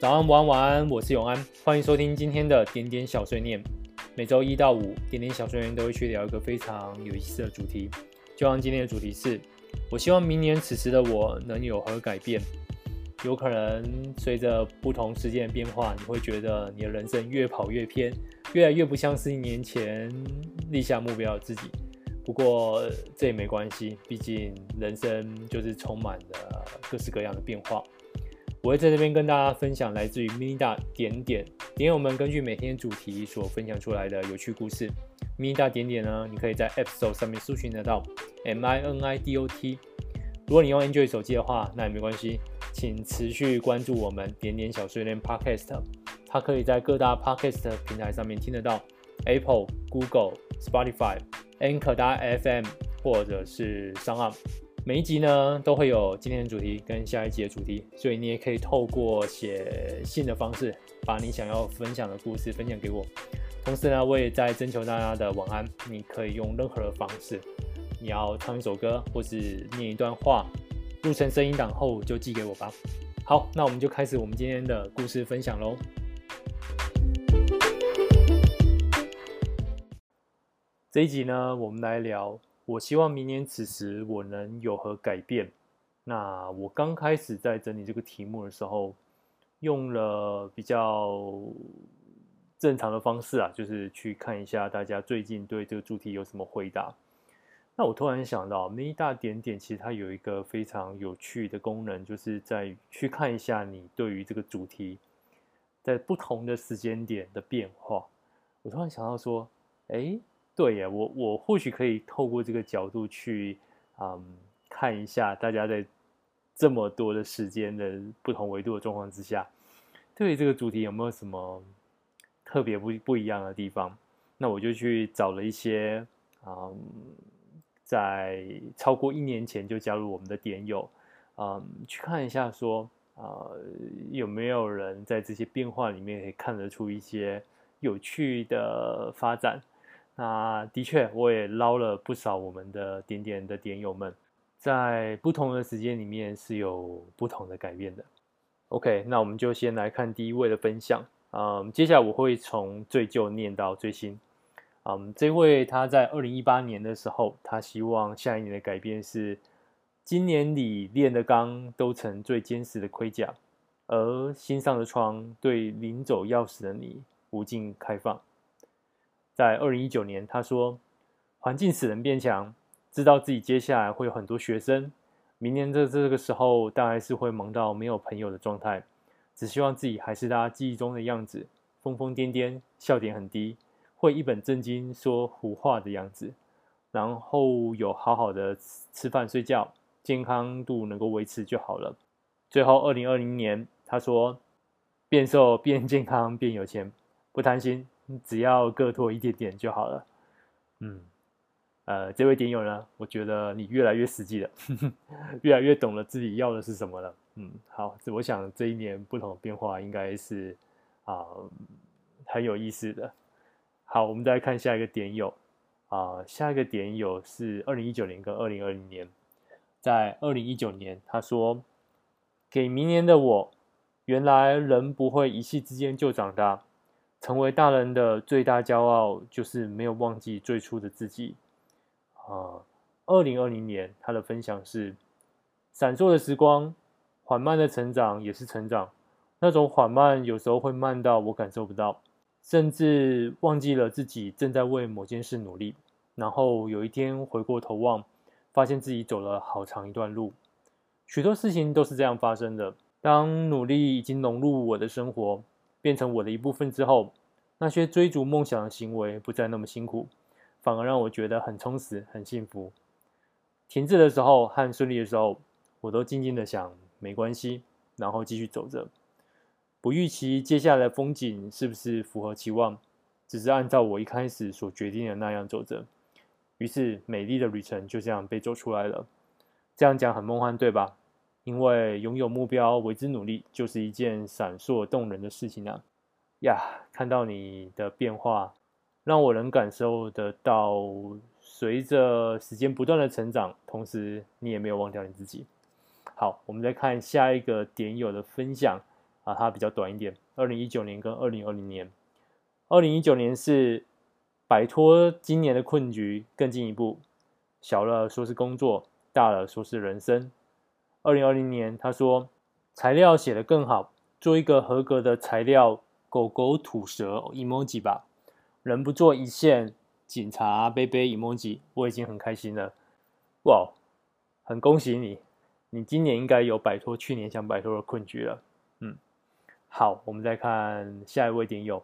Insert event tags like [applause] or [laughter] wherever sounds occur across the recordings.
早安，晚安，晚安，我是永安，欢迎收听今天的点点小碎念。每周一到五，点点小碎念都会去聊一个非常有意思的主题。就像今天的主题是，我希望明年此时的我能有何改变？有可能随着不同时间的变化，你会觉得你的人生越跑越偏，越来越不像是一年前立下目标的自己。不过这也没关系，毕竟人生就是充满了各式各样的变化。我会在这边跟大家分享来自于 Minida 点点点友们根据每天主题所分享出来的有趣故事。Minida 点点呢，你可以在 App Store 上面搜寻得到 M I N I D O T。如果你用 Android 手机的话，那也没关系，请持续关注我们点点小碎念 Podcast。它可以在各大 Podcast 平台上面听得到，Apple、Google、Spotify、Anchor FM 或者是 SoundOn。每一集呢都会有今天的主题跟下一集的主题，所以你也可以透过写信的方式，把你想要分享的故事分享给我。同时呢，我也在征求大家的晚安，你可以用任何的方式，你要唱一首歌或是念一段话，录成声音档后就寄给我吧。好，那我们就开始我们今天的故事分享喽。这一集呢，我们来聊。我希望明年此时我能有何改变？那我刚开始在整理这个题目的时候，用了比较正常的方式啊，就是去看一下大家最近对这个主题有什么回答。那我突然想到那一大点点其实它有一个非常有趣的功能，就是在去看一下你对于这个主题在不同的时间点的变化。我突然想到说，哎。对呀，我我或许可以透过这个角度去，嗯，看一下大家在这么多的时间的不同维度的状况之下，对于这个主题有没有什么特别不不一样的地方？那我就去找了一些，嗯，在超过一年前就加入我们的点友，嗯，去看一下说，呃，有没有人在这些变化里面可以看得出一些有趣的发展。那的确，我也捞了不少我们的点点的点友们，在不同的时间里面是有不同的改变的。OK，那我们就先来看第一位的分享。嗯，接下来我会从最旧念到最新。嗯，这位他在二零一八年的时候，他希望下一年的改变是，今年里炼的钢都成最坚实的盔甲，而心上的窗对临走钥匙的你无尽开放。在二零一九年，他说：“环境使人变强，知道自己接下来会有很多学生，明年的这个时候大概是会忙到没有朋友的状态，只希望自己还是大家记忆中的样子，疯疯癫癫，笑点很低，会一本正经说胡话的样子，然后有好好的吃饭睡觉，健康度能够维持就好了。”最后，二零二零年，他说：“变瘦、变健康、变有钱，不贪心。”只要各拖一点点就好了。嗯，呃，这位点友呢，我觉得你越来越实际了，呵呵，越来越懂了自己要的是什么了。嗯，好，我想这一年不同的变化应该是啊、很有意思的。好，我们再看下一个点友啊、下一个点友是二零一九年跟二零二零年，在二零一九年他说，给明年的我，原来人不会一夕之间就长大。成为大人的最大骄傲，就是没有忘记最初的自己。啊，二零二零年，他的分享是：闪烁的时光，缓慢的成长也是成长。那种缓慢，有时候会慢到我感受不到，甚至忘记了自己正在为某件事努力。然后有一天回过头望，发现自己走了好长一段路。许多事情都是这样发生的。当努力已经融入我的生活。变成我的一部分之后，那些追逐梦想的行为不再那么辛苦，反而让我觉得很充实、很幸福。停滞的时候和顺利的时候，我都静静的想，没关系，然后继续走着。不预期接下来风景是不是符合期望，只是按照我一开始所决定的那样走着。于是，美丽的旅程就这样被走出来了。这样讲很梦幻，对吧？因为拥有目标，为之努力，就是一件闪烁动人的事情啊！呀，看到你的变化，让我能感受得到，随着时间不断的成长，同时你也没有忘掉你自己。好，我们再看下一个点友的分享啊、啊，它比较短一点。二零一九年跟二零二零年，二零一九年是摆脱今年的困局更进一步，小了说是工作，大了说是人生。二零二零年，他说材料写得更好，做一个合格的材料狗狗吐舌 emoji 吧，人不做一线，警察背背 emoji，我已经很开心了。哇，很恭喜你，你今年应该有摆脱去年想摆脱的困局了。嗯。好，我们再看下一位点友，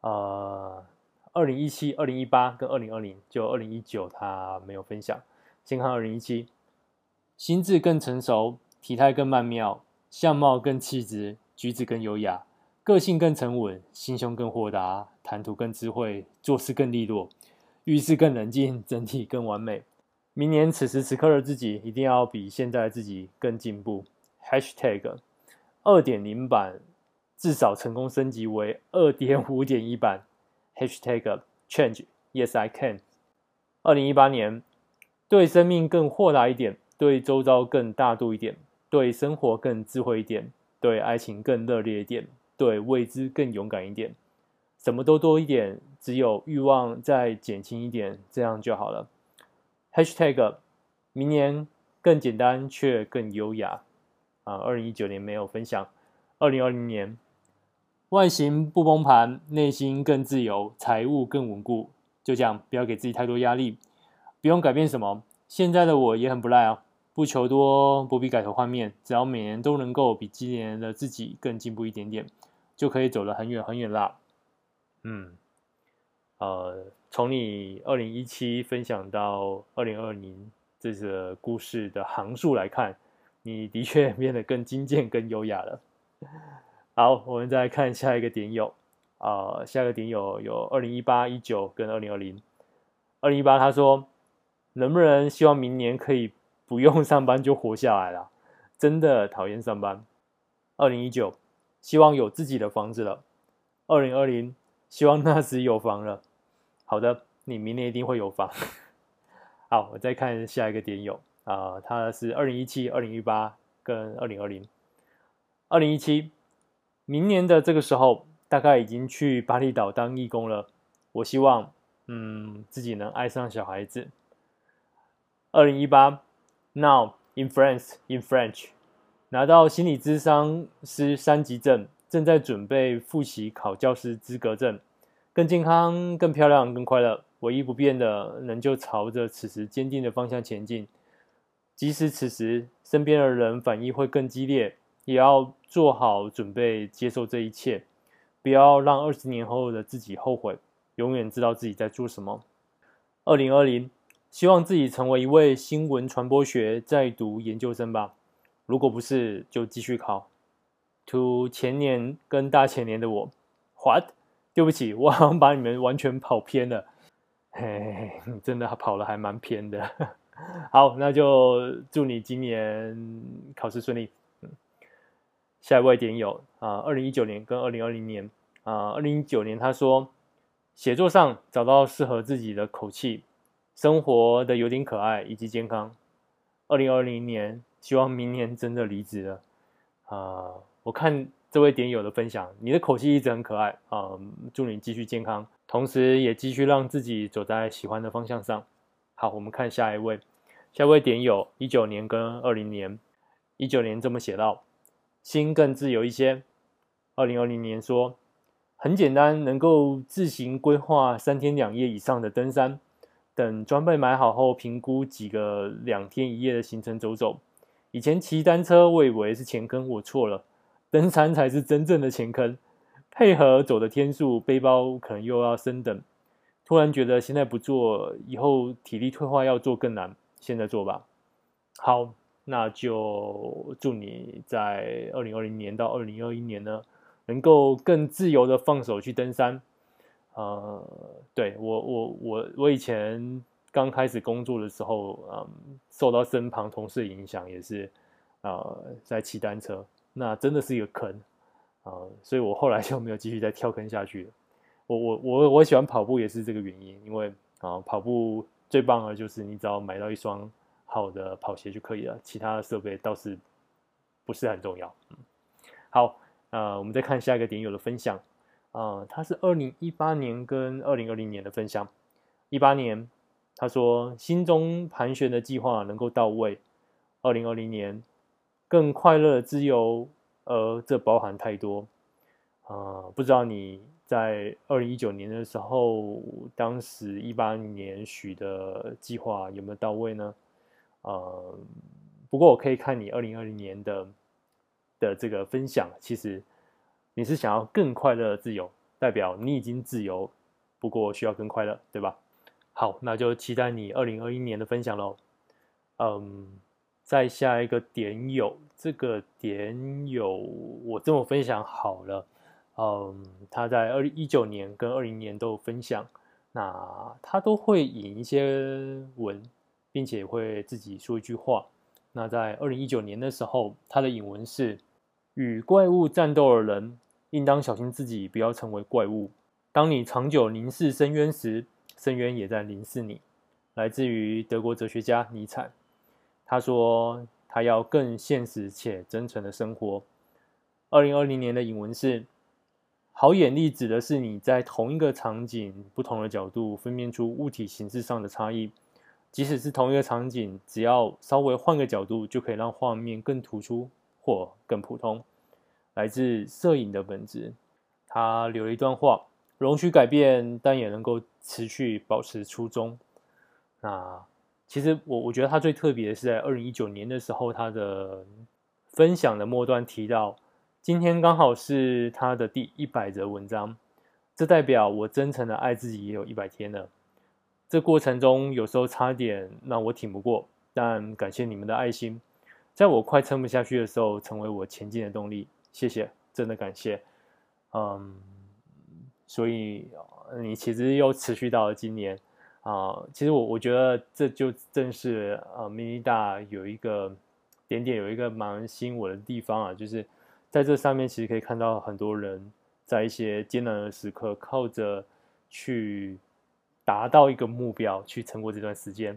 呃，二零一七、二零一八跟二零二零，就二零一九他没有分享。先看二零一七，心智更成熟，体态更曼妙，相貌更气质，举止更优雅，个性更沉稳，心胸更豁达，谈吐更智慧，做事更利落，遇事更冷静，整体更完美。明年此时此刻的自己，一定要比现在的自己更进步。Hashtag 二点零版。至少成功升级为二点五点一版。Hashtag change yes I can。二零一八年，对生命更豁达一点，对周遭更大度一点，对生活更智慧一点，对爱情更热烈一点，对未知更勇敢一点，什么都多一点，只有欲望再减轻一点，这样就好了。Hashtag 明年更简单却更优雅。啊，二零一九年没有分享。二零二零年。外形不崩盘，内心更自由，财务更稳固。就这样，不要给自己太多压力，不用改变什么。现在的我也很不赖啊，不求多，不必改头换面，只要每年都能够比今年的自己更进步一点点，就可以走得很远很远啦。嗯，呃，从你二零一七分享到二零二零这个故事的行数来看，你的确变得更精简、更优雅了。[laughs] 好，我们再来看下一个点友，啊、呃，下一个点友有二零一八、一九跟二零二零。二零一八他说，能不能希望明年可以不用上班就活下来了？[laughs] 真的讨厌上班。二零一九，希望有自己的房子了。二零二零，希望那时有房了。好的，你明年一定会有房。[laughs] 好，我再看下一个点友，啊、呃，他是二零一七、二零一八跟二零二零。二零一七。明年的这个时候，大概已经去巴厘岛当义工了。我希望，嗯，自己能爱上小孩子。二零一八，Now in France, in French，拿到心理咨商师三级证，正在准备复习考教师资格证。更健康、更漂亮、更快乐。唯一不变的，仍旧朝着此时坚定的方向前进。即使此时身边的人反应会更激烈。也要做好准备，接受这一切，不要让二十年后的自己后悔。永远知道自己在做什么。二零二零，希望自己成为一位新闻传播学在读研究生吧。如果不是，就继续考。To 前年跟大前年的我，What？对不起，我好像把你们完全跑偏了。嘿，你真的跑了还蛮偏的。[laughs] 好，那就祝你今年考试顺利。嗯下一位点友啊，二零一九年跟二零二零年啊，二零一九年他说，写作上找到适合自己的口气，生活的有点可爱以及健康。二零二零年，希望明年真的离职了啊！我看这位点友的分享，你的口气一直很可爱啊，祝你继续健康，同时也继续让自己走在喜欢的方向上。好，我们看下一位，下一位点友一九年跟二零年，一九年这么写到。心更自由一些。二零二零年说，很简单，能够自行规划三天两夜以上的登山。等装备买好后，评估几个两天一夜的行程走走。以前骑单车，我以为是前坑，我错了，登山才是真正的前坑。配合走的天数，背包可能又要升等。突然觉得现在不做，以后体力退化要做更难。现在做吧。好。那就祝你在二零二零年到二零二一年呢，能够更自由的放手去登山。呃，对，我我我我以前刚开始工作的时候，嗯，受到身旁同事影响，也是呃在骑单车，那真的是一个坑啊，所以我后来就没有继续再跳坑下去了。我我我我喜欢跑步也是这个原因，因为啊，跑步最棒的就是你只要买到一双。好的跑鞋就可以了，其他的设备倒是不是很重要。嗯，好，呃，我们再看下一个点友的分享，呃，他是二零一八年跟二零二零年的分享。一八年，他说心中盘旋的计划能够到位。二零二零年，更快乐自由，而这包含太多。啊、呃，不知道你在二零一九年的时候，当时一八年许的计划有没有到位呢？呃，不过我可以看你二零二零年的的这个分享，其实你是想要更快乐的自由，代表你已经自由，不过需要更快乐，对吧？好，那就期待你二零二一年的分享喽。嗯，再下一个点友，这个点友我这么分享好了。嗯，他在二零一九年跟二零年都有分享，那他都会引一些文。并且会自己说一句话。那在二零一九年的时候，他的引文是：“与怪物战斗的人，应当小心自己不要成为怪物。当你长久凝视深渊时，深渊也在凝视你。”来自于德国哲学家尼采。他说：“他要更现实且真诚的生活。”二零二零年的引文是：“好眼力指的是你在同一个场景不同的角度分辨出物体形式上的差异。”即使是同一个场景，只要稍微换个角度，就可以让画面更突出或更普通。来自摄影的本质。他留了一段话：容许改变，但也能够持续保持初衷。那其实我我觉得他最特别的是在二零一九年的时候，他的分享的末端提到，今天刚好是他的第一百则文章，这代表我真诚的爱自己也有一百天了。这过程中有时候差点让我挺不过，但感谢你们的爱心，在我快撑不下去的时候，成为我前进的动力。谢谢，真的感谢。嗯，所以你其实又持续到了今年啊。其实我我觉得这就正是呃，明尼大有一个点点有一个蛮吸引我的地方啊，就是在这上面其实可以看到很多人在一些艰难的时刻靠着去。达到一个目标，去撑过这段时间。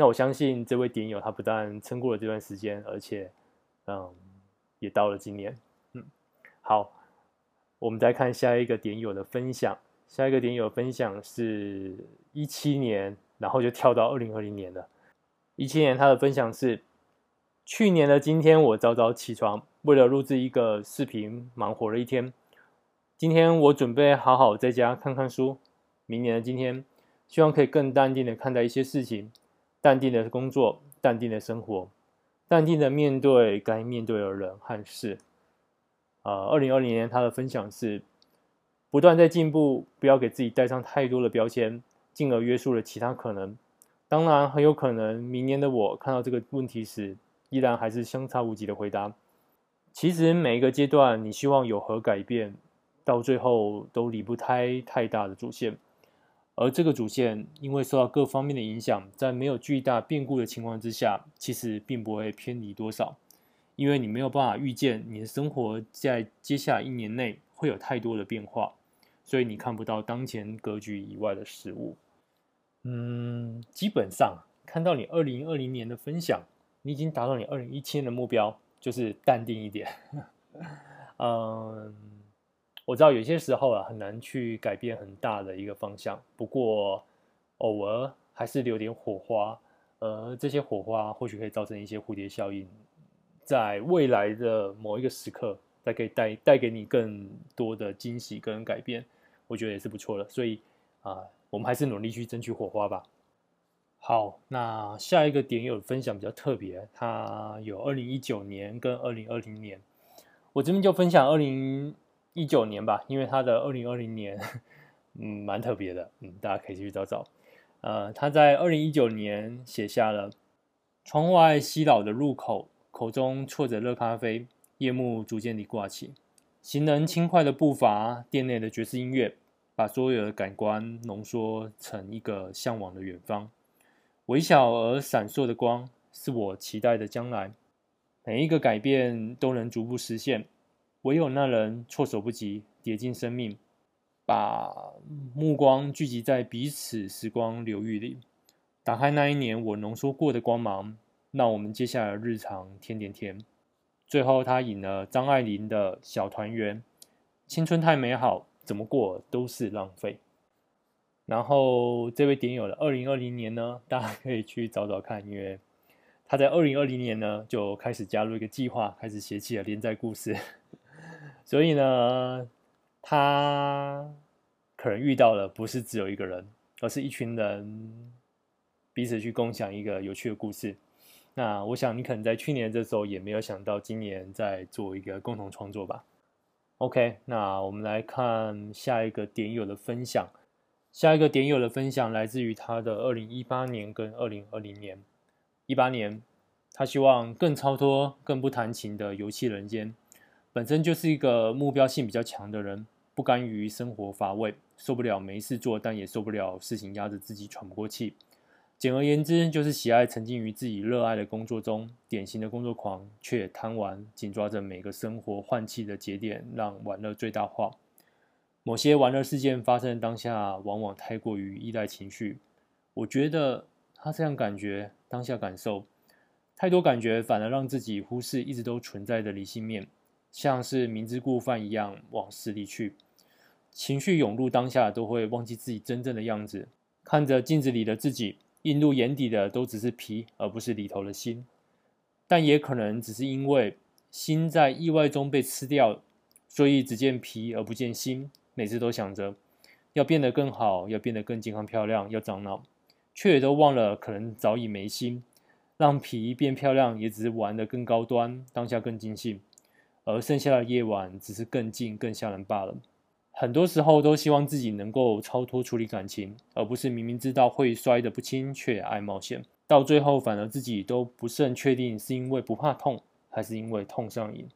那我相信这位点友他不但撑过了这段时间，而且，嗯，也到了今年。嗯，好，我们再看下一个点友的分享。下一个点友分享是一七年，然后就跳到二零二零年了。一七年他的分享是：去年的今天，我早早起床，为了录制一个视频，忙活了一天。今天我准备好好在家看看书。明年的今天。希望可以更淡定的看待一些事情，淡定的工作，淡定的生活，淡定的面对该面对的人和事。呃，二零二零年他的分享是：不断在进步，不要给自己带上太多的标签，进而约束了其他可能。当然，很有可能明年的我看到这个问题时，依然还是相差无几的回答。其实每一个阶段，你希望有何改变，到最后都离不开太大的主线。而这个主线，因为受到各方面的影响，在没有巨大变故的情况之下，其实并不会偏离多少。因为你没有办法预见你的生活在接下来一年内会有太多的变化，所以你看不到当前格局以外的事物。嗯，基本上看到你二零二零年的分享，你已经达到你二零一七年的目标，就是淡定一点。[laughs] 嗯。我知道有些时候啊，很难去改变很大的一个方向，不过偶尔还是留点火花，呃，这些火花或许可以造成一些蝴蝶效应，在未来的某一个时刻，再可以带带给你更多的惊喜跟改变，我觉得也是不错的。所以啊，我们还是努力去争取火花吧。好，那下一个点有分享比较特别，它有二零一九年跟二零二零年，我这边就分享二零。一九年吧，因为他的二零二零年，嗯，蛮特别的，嗯，大家可以去找找。呃，他在二零一九年写下了：窗外西老的路口，口中啜着热咖啡，夜幕逐渐地挂起，行人轻快的步伐，店内的爵士音乐，把所有的感官浓缩成一个向往的远方。微小而闪烁的光，是我期待的将来。每一个改变都能逐步实现。唯有那人措手不及，跌进生命，把目光聚集在彼此时光流域里，打开那一年我浓缩过的光芒，让我们接下来的日常甜点甜。最后他引了张爱玲的小团圆，青春太美好，怎么过都是浪费。然后这位点友的二零二零年呢，大家可以去找找看，因为他在二零二零年呢就开始加入一个计划，开始写起了连载故事。所以呢，他可能遇到的不是只有一个人，而是一群人彼此去共享一个有趣的故事。那我想你可能在去年这时候也没有想到，今年在做一个共同创作吧。OK，那我们来看下一个点友的分享。下一个点友的分享来自于他的二零一八年跟二零二零年。一八年，他希望更超脱、更不谈情的游戏人间。本身就是一个目标性比较强的人，不甘于生活乏味，受不了没事做，但也受不了事情压着自己喘不过气。简而言之，就是喜爱沉浸于自己热爱的工作中，典型的工作狂，却贪玩，紧抓着每个生活换气的节点，让玩乐最大化。某些玩乐事件发生的当下，往往太过于依赖情绪。我觉得他这样感觉，当下感受太多感觉，反而让自己忽视一直都存在的理性面，像是明知故犯一样往死里去。情绪涌入当下，都会忘记自己真正的样子。看着镜子里的自己，映入眼底的都只是皮，而不是里头的心。但也可能只是因为心在意外中被吃掉，所以只见皮而不见心。每次都想着要变得更好，要变得更健康漂亮，要长脑，却也都忘了可能早已没心。让皮变漂亮，也只是玩得更高端，当下更尽兴，而剩下的夜晚只是更近、更吓人罢了。很多时候都希望自己能够超脱处理感情，而不是明明知道会摔得不轻，却爱冒险。到最后反而自己都不甚确定，是因为不怕痛，还是因为痛上瘾。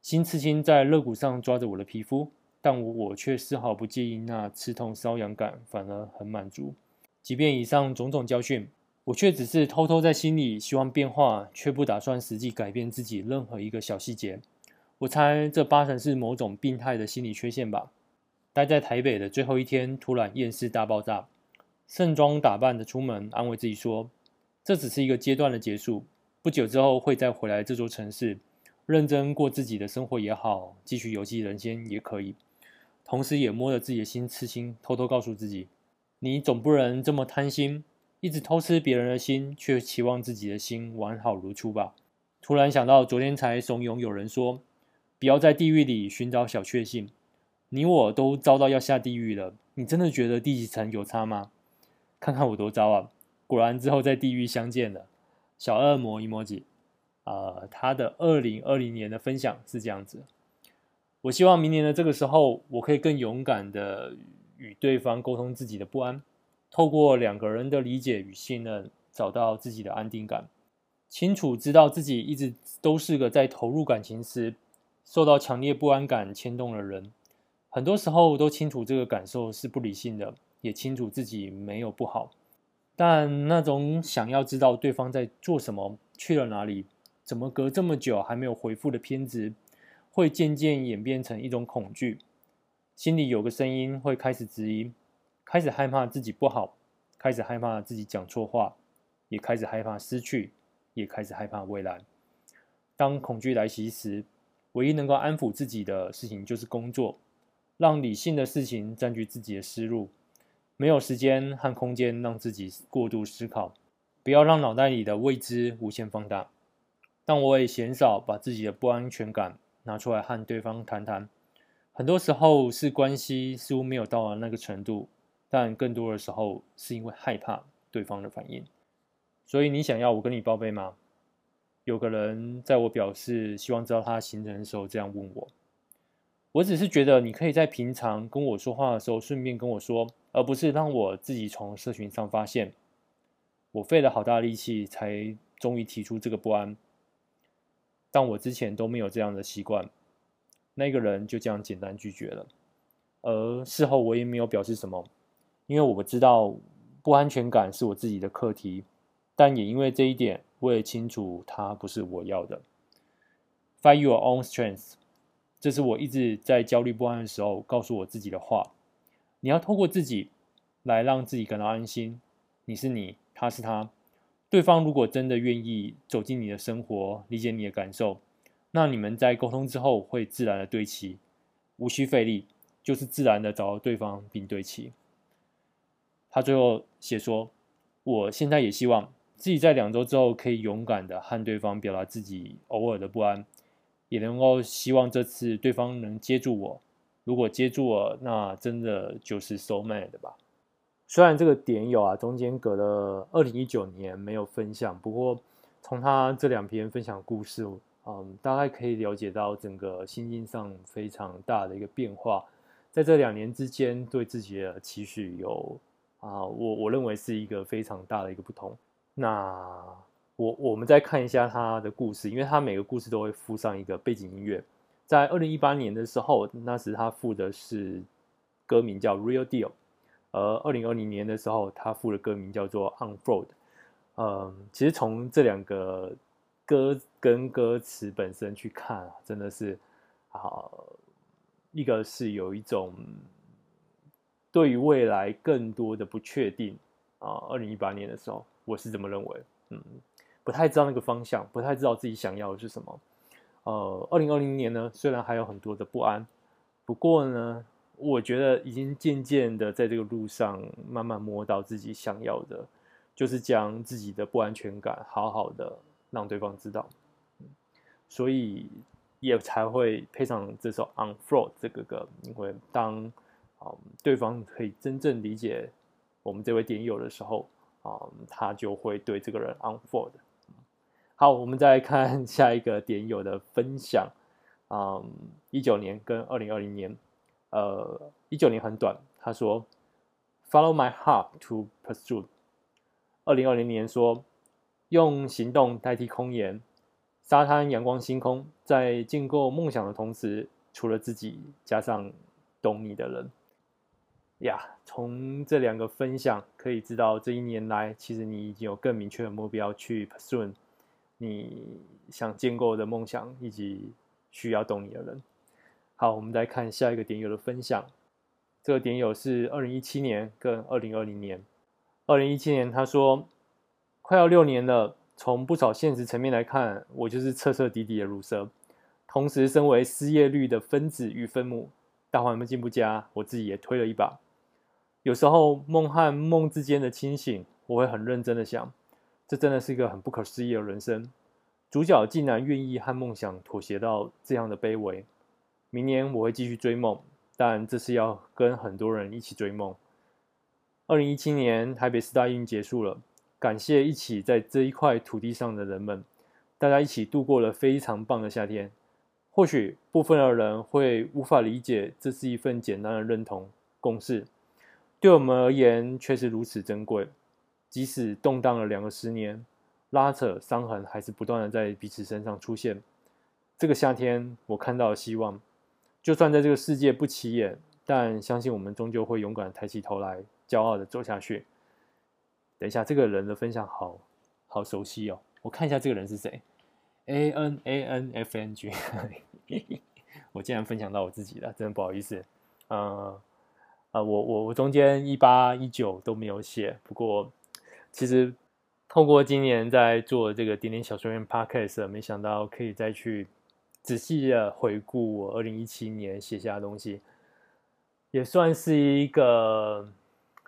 心刺青在肋骨上抓着我的皮肤。但我却丝毫不介意那刺痛瘙痒感，反而很满足。即便以上种种教训，我却只是偷偷在心里希望变化，却不打算实际改变自己任何一个小细节。我猜这八成是某种病态的心理缺陷吧。待在台北的最后一天，突然厌世大爆炸，盛装打扮的出门，安慰自己说，这只是一个阶段的结束，不久之后会再回来这座城市，认真过自己的生活也好，继续游戏人间也可以。同时也摸着自己的心刺心，偷偷告诉自己：你总不能这么贪心，一直偷吃别人的心，却期望自己的心完好如初吧？突然想到，昨天才怂恿有人说，不要在地狱里寻找小确幸。你我都遭到要下地狱了，你真的觉得第几层有差吗？看看我多糟啊！果然之后在地狱相见了。小恶魔 emoji，呃，他的二零二零年的分享是这样子。我希望明年的这个时候，我可以更勇敢地与对方沟通自己的不安，透过两个人的理解与信任，找到自己的安定感，清楚知道自己一直都是个在投入感情时受到强烈不安感牵动的人，很多时候都清楚这个感受是不理性的，也清楚自己没有不好，但那种想要知道对方在做什么、去了哪里、怎么隔这么久还没有回复的偏执。会渐渐演变成一种恐惧，心里有个声音会开始质疑，开始害怕自己不好，开始害怕自己讲错话，也开始害怕失去，也开始害怕未来。当恐惧来袭时，唯一能够安抚自己的事情就是工作，让理性的事情占据自己的思路，没有时间和空间让自己过度思考，不要让脑袋里的未知无限放大。但我也鲜少把自己的不安全感。拿出来和对方谈谈，很多时候是关系似乎没有到了那个程度，但更多的时候是因为害怕对方的反应。所以你想要我跟你报备吗？有个人在我表示希望知道他行程的时候这样问我。我只是觉得你可以在平常跟我说话的时候顺便跟我说，而不是让我自己从社群上发现。我费了好大力气才终于提出这个不安。但我之前都没有这样的习惯，那个人就这样简单拒绝了，而事后我也没有表示什么，因为我知道不安全感是我自己的课题，但也因为这一点，我也清楚它不是我要的。Find your own strength，这是我一直在焦虑不安的时候告诉我自己的话。你要透过自己来让自己感到安心，你是你，他是他。对方如果真的愿意走进你的生活，理解你的感受，那你们在沟通之后会自然的对齐，无需费力，就是自然的找到对方并对齐。他最后写说：“我现在也希望自己在两周之后可以勇敢的和对方表达自己偶尔的不安，也能够希望这次对方能接住我。如果接住我，那真的就是 so mate 的吧。”虽然这个点友啊，中间隔了二零一九年没有分享，不过从他这两篇分享故事，嗯，大概可以了解到整个心境上非常大的一个变化，在这两年之间对自己的期许有。啊，我我认为是一个非常大的一个不同。那我我们再看一下他的故事，因为他每个故事都会附上一个背景音乐。在二零一八年的时候，那时他附的是歌名叫《Real Deal》，而二零二零年的时候，他附的歌名叫做《Unfold》。嗯，其实从这两个歌跟歌词本身去看啊，真的是啊，一个是有一种。对于未来更多的不确定啊，二零一八年的时候，我是这么认为，嗯，不太知道那个方向，不太知道自己想要的是什么。呃，二零二零年呢，虽然还有很多的不安，不过呢，我觉得已经渐渐的在这个路上慢慢摸到自己想要的，就是将自己的不安全感好好的让对方知道，所以也才会配上这首《Unfold》这个歌，因为当。对方可以真正理解我们这位点友的时候，啊，他就会对这个人 unfold。好，我们再看 [laughs] 下一个点友的分享。嗯，一九年跟二零二零年，呃，一九年很短，他说 Follow my heart to pursue。二零二零年说用行动代替空言，沙滩、阳光、星空，在建构梦想的同时，除了自己，加上懂你的人。呀，从这两个分享可以知道，这一年来其实你已经有更明确的目标去 pursue 你想建构的梦想，以及需要懂你的人。好，我们来看下一个点友的分享。这个点友是二零一七年跟二零二零年。二零一七年他说，快要六年了，从不少现实层面来看，我就是彻彻底底的鲁蛇。同时，身为失业率的分子与分母，大环境不佳，我自己也推了一把。有时候梦和梦之间的清醒，我会很认真的想，这真的是一个很不可思议的人生。主角竟然愿意和梦想妥协到这样的卑微。明年我会继续追梦，但这次要跟很多人一起追梦。二零一七年台北世大运结束了，感谢一起在这一块土地上的人们，大家一起度过了非常棒的夏天。或许部分的人会无法理解，这是一份简单的认同共识。对我们而言，却是如此珍贵。即使动荡了两个十年，拉扯、伤痕还是不断的在彼此身上出现。这个夏天，我看到了希望。就算在这个世界不起眼，但相信我们终究会勇敢抬起头来，骄傲的走下去。等一下，这个人的分享好好熟悉哦。我看一下这个人是谁？A N A N F N G。[laughs] 我竟然分享到我自己了，真的不好意思。嗯、啊，我我我中间一八一九都没有写，不过其实透过今年在做这个点点小说院 podcast，没想到可以再去仔细的回顾我二零一七年写下的东西，也算是一个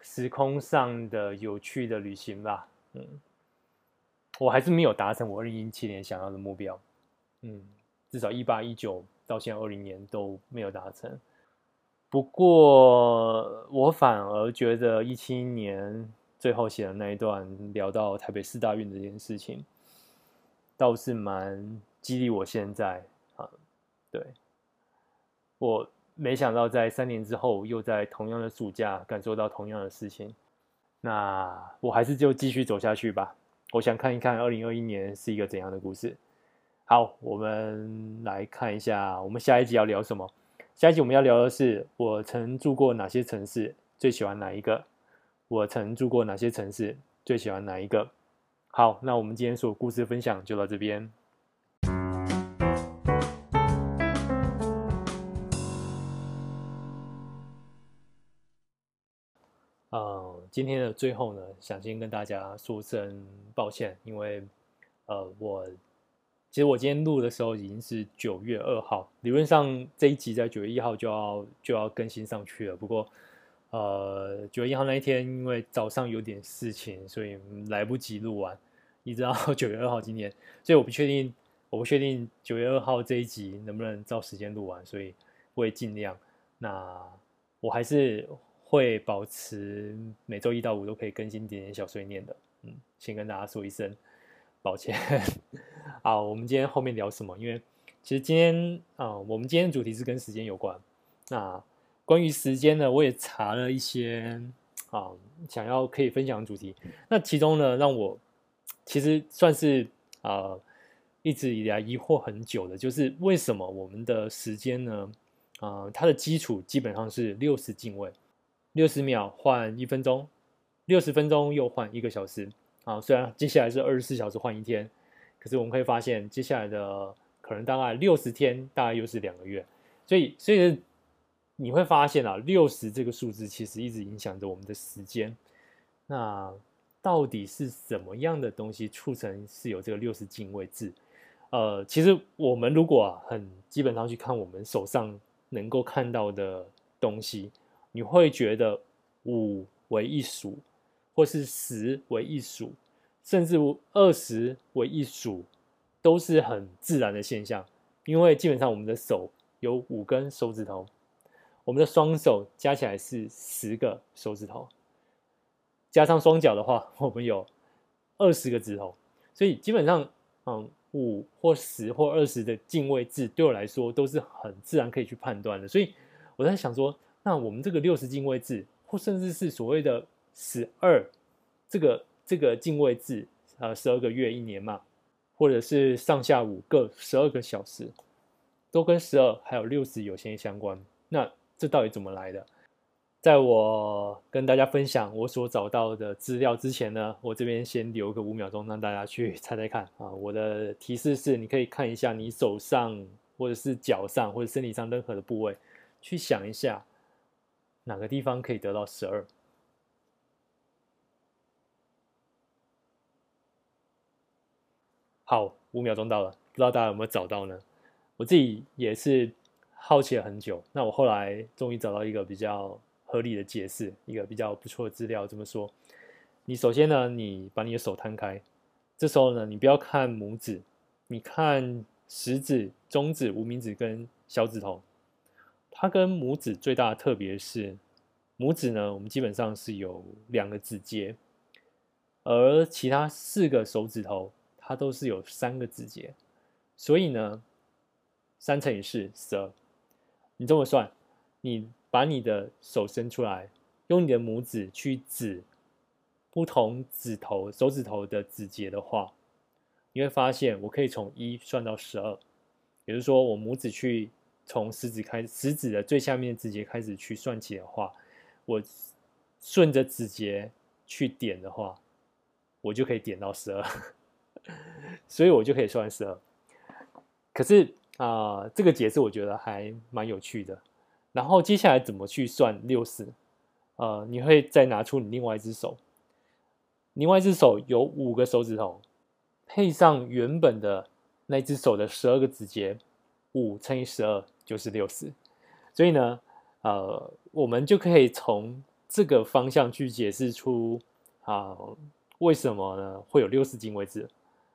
时空上的有趣的旅行吧。嗯，我还是没有达成我二零一七年想要的目标，嗯，至少一八一九到现在二零年都没有达成。不过，我反而觉得一七年最后写的那一段聊到台北四大运这件事情，倒是蛮激励我现在啊。对，我没想到在三年之后，又在同样的暑假感受到同样的事情。那我还是就继续走下去吧。我想看一看二零二一年是一个怎样的故事。好，我们来看一下，我们下一集要聊什么。下一集我们要聊的是我曾住过哪些城市，最喜欢哪一个？我曾住过哪些城市，最喜欢哪一个？好，那我们今天所有故事的分享就到这边。呃，今天的最后呢，想先跟大家说声抱歉，因为呃，我其实我今天录的时候已经是九月二号，理论上这一集在九月一号就要就要更新上去了。不过，呃，九月一号那一天因为早上有点事情，所以来不及录完，一直到九月二号今天，所以我不确定，我不确定九月二号这一集能不能照时间录完，所以我也尽量。那我还是会保持每周一到五都可以更新点点小碎念的。嗯，先跟大家说一声。抱歉，[laughs] 好，我们今天后面聊什么？因为其实今天啊、呃，我们今天的主题是跟时间有关。那关于时间呢，我也查了一些啊、想要可以分享的主题。那其中呢，让我其实算是啊、呃，一直以来疑惑很久的，就是为什么我们的时间呢？啊、它的基础基本上是六十进位，六十秒换一分钟，六十分钟又换一个小时。啊，虽然接下来是二十四小时换一天，可是我们可以发现，接下来的可能大概六十天，大概又是两个月，所以，所以你会发现啊，六十这个数字其实一直影响着我们的时间。那到底是什么样的东西促成是有这个六十进位制？呃，其实我们如果，很基本上去看我们手上能够看到的东西，你会觉得五为一数。或是十为一数，甚至二十为一数，都是很自然的现象。因为基本上我们的手有五根手指头，我们的双手加起来是十个手指头，加上双脚的话，我们有二十个指头。所以基本上，嗯，五或十或二十的进位制对我来说都是很自然可以去判断的。所以我在想说，那我们这个六十进位制，或甚至是所谓的。十二，这个这个进位制，呃，十二个月一年嘛，或者是上下午各十二个小时，都跟十二还有六十有些相关。那这到底怎么来的？在我跟大家分享我所找到的资料之前呢，我这边先留个五秒钟，让大家去猜猜看啊。我的提示是，你可以看一下你手上或者是脚上或者身体上任何的部位，去想一下哪个地方可以得到十二。好，五秒钟到了，不知道大家有没有找到呢？我自己也是好奇了很久。那我后来终于找到一个比较合理的解释，一个比较不错的资料。这么说，你首先呢，你把你的手摊开，这时候呢，你不要看拇指，你看食指、中指、无名指跟小指头。它跟拇指最大的特别是，拇指呢，我们基本上是有两个指节，而其他四个手指头。它都是有三个指节，所以呢，三乘以四，十二。你这么算，你把你的手伸出来，用你的拇指去指不同指头、手指头的指节的话，你会发现，我可以从一算到十二。也就是说，我拇指去从食指开始，食指的最下面的指节开始去算起的话，我顺着指节去点的话，我就可以点到十二。所以我就可以算十二，可是啊、这个解释我觉得还蛮有趣的。然后接下来怎么去算六十？呃，你会再拿出你另外一只手，另外一只手有五个手指头，配上原本的那只手的十二个指节，五乘以十二就是六十。所以呢，呃，我们就可以从这个方向去解释出啊、为什么呢会有六十进位制？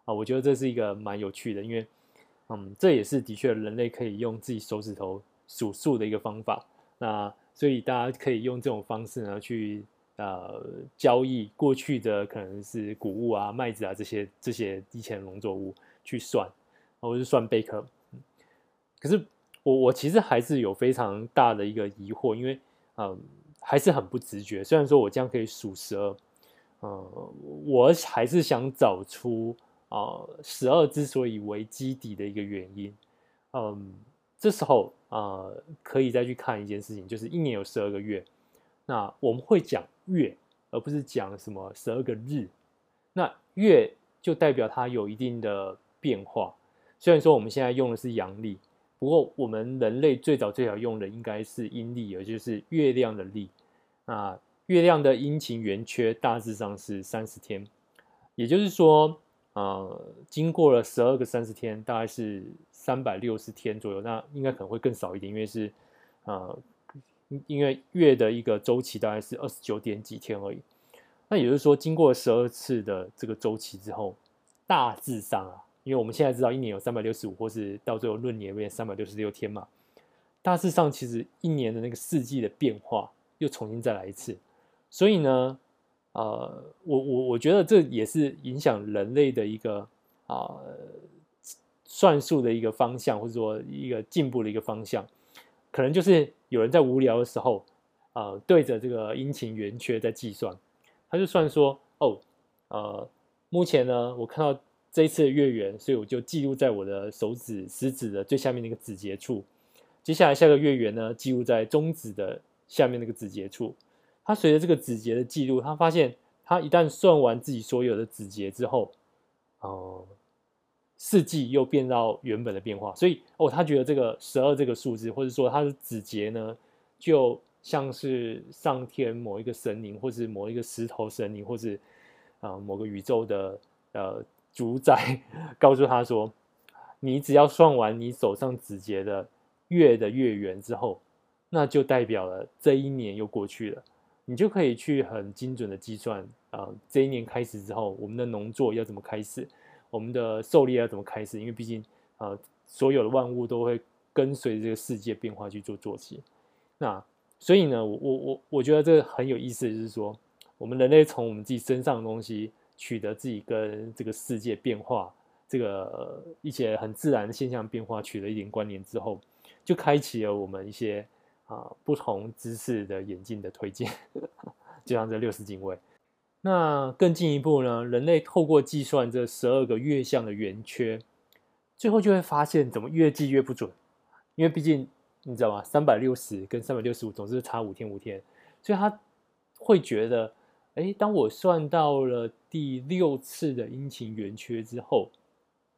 啊，我觉得这是一个蛮有趣的，因为，嗯，这也是的确人类可以用自己手指头数数的一个方法。那所以大家可以用这种方式呢，去呃交易过去的可能是谷物啊、麦子啊这些这些以前的农作物去算，或是算贝壳。可是我我其实还是有非常大的一个疑惑，因为嗯还是很不直觉。虽然说我这样可以数十二，嗯，我还是想找出。啊，十二之所以为基底的一个原因，嗯，这时候啊、呃，可以再去看一件事情，就是一年有十二个月，那我们会讲月，而不是讲什么十二个日。那月就代表它有一定的变化。虽然说我们现在用的是阳历，不过我们人类最早最早用的应该是阴历，也就是月亮的历。那月亮的阴晴圆缺大致上是三十天，也就是说。呃，经过了十二个三十天，大概是三百六十天左右，那应该可能会更少一点，因为是呃，因为月的一个周期大概是二十九点几天而已。那也就是说，经过十二次的这个周期之后，大致上啊，因为我们现在知道一年有三百六十五，或是到最后闰年变三百六十六天嘛，大致上其实一年的那个四季的变化又重新再来一次，所以呢。呃，我我我觉得这也是影响人类的一个啊、算术的一个方向，或者说一个进步的一个方向，可能就是有人在无聊的时候，呃，对着这个阴晴圆缺在计算，他就算说，哦，呃，目前呢，我看到这一次的月圆，所以我就记录在我的手指食指的最下面那个指节处，接下来下个月圆呢，记录在中指的下面那个指节处。他随着这个指节的记录，他发现他一旦算完自己所有的指节之后，哦、呃，四季又变到原本的变化，所以哦，他觉得这个十二这个数字，或者说他的指节呢，就像是上天某一个神灵，或是某一个石头神灵，或是啊、某个宇宙的呃主宰，告诉他说，你只要算完你手上指节的月的月圆之后，那就代表了这一年又过去了。你就可以去很精准的计算啊、这一年开始之后，我们的农作要怎么开始，我们的狩猎要怎么开始？因为毕竟啊、所有的万物都会跟随这个世界变化去做作息。那所以呢，我我我我觉得这个很有意思，就是说，我们人类从我们自己身上的东西取得自己跟这个世界变化，这个一些很自然的现象变化取得一点关联之后，就开启了我们一些。啊，不同姿势的眼镜的推荐，[laughs] 就像这六十进位。那更进一步呢，人类透过计算这十二个月相的圆缺，最后就会发现怎么越计越不准。因为毕竟你知道吗？三百六十跟三百六十五总是差五天五天，所以他会觉得，哎，当我算到了第六次的阴晴圆缺之后，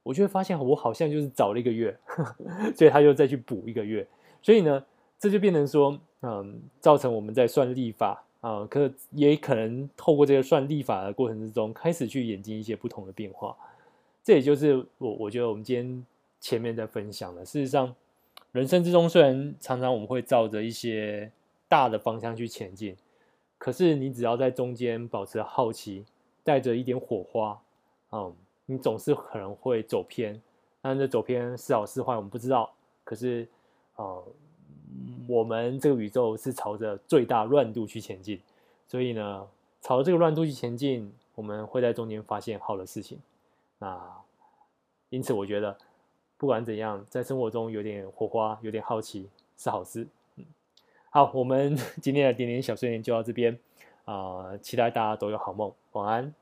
我就会发现我好像就是早了一个月，[laughs] 所以他就再去补一个月。所以呢，这就变成说，嗯，造成我们在算立法啊、嗯，可也可能透过这个算立法的过程之中，开始去演进一些不同的变化。这也就是我我觉得我们今天前面在分享的。事实上，人生之中虽然常常我们会照着一些大的方向去前进，可是你只要在中间保持好奇，带着一点火花，嗯，你总是可能会走偏。但这走偏是好是坏，我们不知道。可是，啊、我们这个宇宙是朝着最大乱度去前进，所以呢，朝这个乱度去前进，我们会在中间发现好的事情。那因此，我觉得不管怎样，在生活中有点火花，有点好奇是好事。嗯，好，我们 [laughs] 今天的点点小碎念就到这边啊，期待大家都有好梦，晚安。